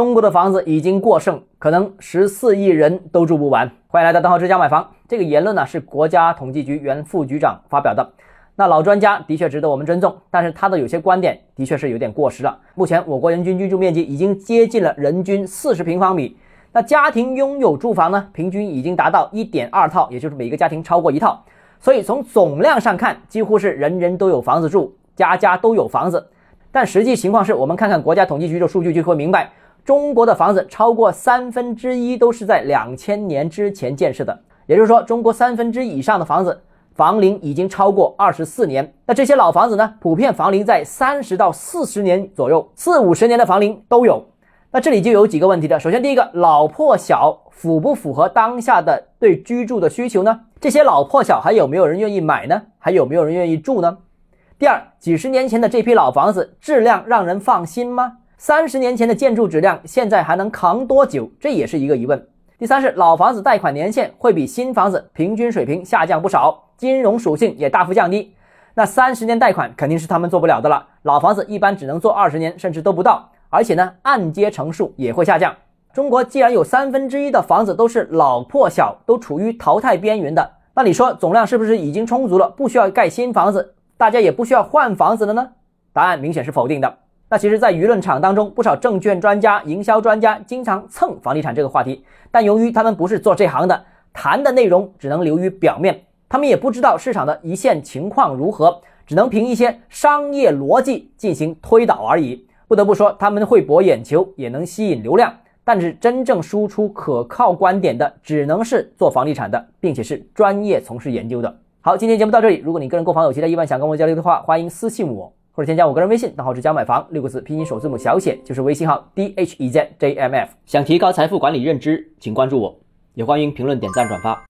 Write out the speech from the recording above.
中国的房子已经过剩，可能十四亿人都住不完。欢迎来到邓浩之家买房。这个言论呢是国家统计局原副局长发表的。那老专家的确值得我们尊重，但是他的有些观点的确是有点过时了。目前我国人均居住面积已经接近了人均四十平方米，那家庭拥有住房呢，平均已经达到一点二套，也就是每个家庭超过一套。所以从总量上看，几乎是人人都有房子住，家家都有房子。但实际情况是我们看看国家统计局的数据就会明白，中国的房子超过三分之一都是在两千年之前建设的，也就是说，中国三分之以上的房子房龄已经超过二十四年。那这些老房子呢，普遍房龄在三十到四十年左右，四五十年的房龄都有。那这里就有几个问题的。首先，第一个，老破小符不符合当下的对居住的需求呢？这些老破小还有没有人愿意买呢？还有没有人愿意住呢？第二，几十年前的这批老房子质量让人放心吗？三十年前的建筑质量现在还能扛多久？这也是一个疑问。第三是老房子贷款年限会比新房子平均水平下降不少，金融属性也大幅降低。那三十年贷款肯定是他们做不了的了，老房子一般只能做二十年，甚至都不到。而且呢，按揭成数也会下降。中国既然有三分之一的房子都是老破小，都处于淘汰边缘的，那你说总量是不是已经充足了，不需要盖新房子，大家也不需要换房子了呢？答案明显是否定的。那其实，在舆论场当中，不少证券专家、营销专家经常蹭房地产这个话题，但由于他们不是做这行的，谈的内容只能流于表面，他们也不知道市场的一线情况如何，只能凭一些商业逻辑进行推导而已。不得不说，他们会博眼球，也能吸引流量，但是真正输出可靠观点的，只能是做房地产的，并且是专业从事研究的。好，今天节目到这里。如果你个人购房有其他疑问，想跟我交流的话，欢迎私信我，或者添加我个人微信，账号是加买房六个字，拼音首字母小写就是微信号 d h e z j m f。想提高财富管理认知，请关注我，也欢迎评论、点赞、转发。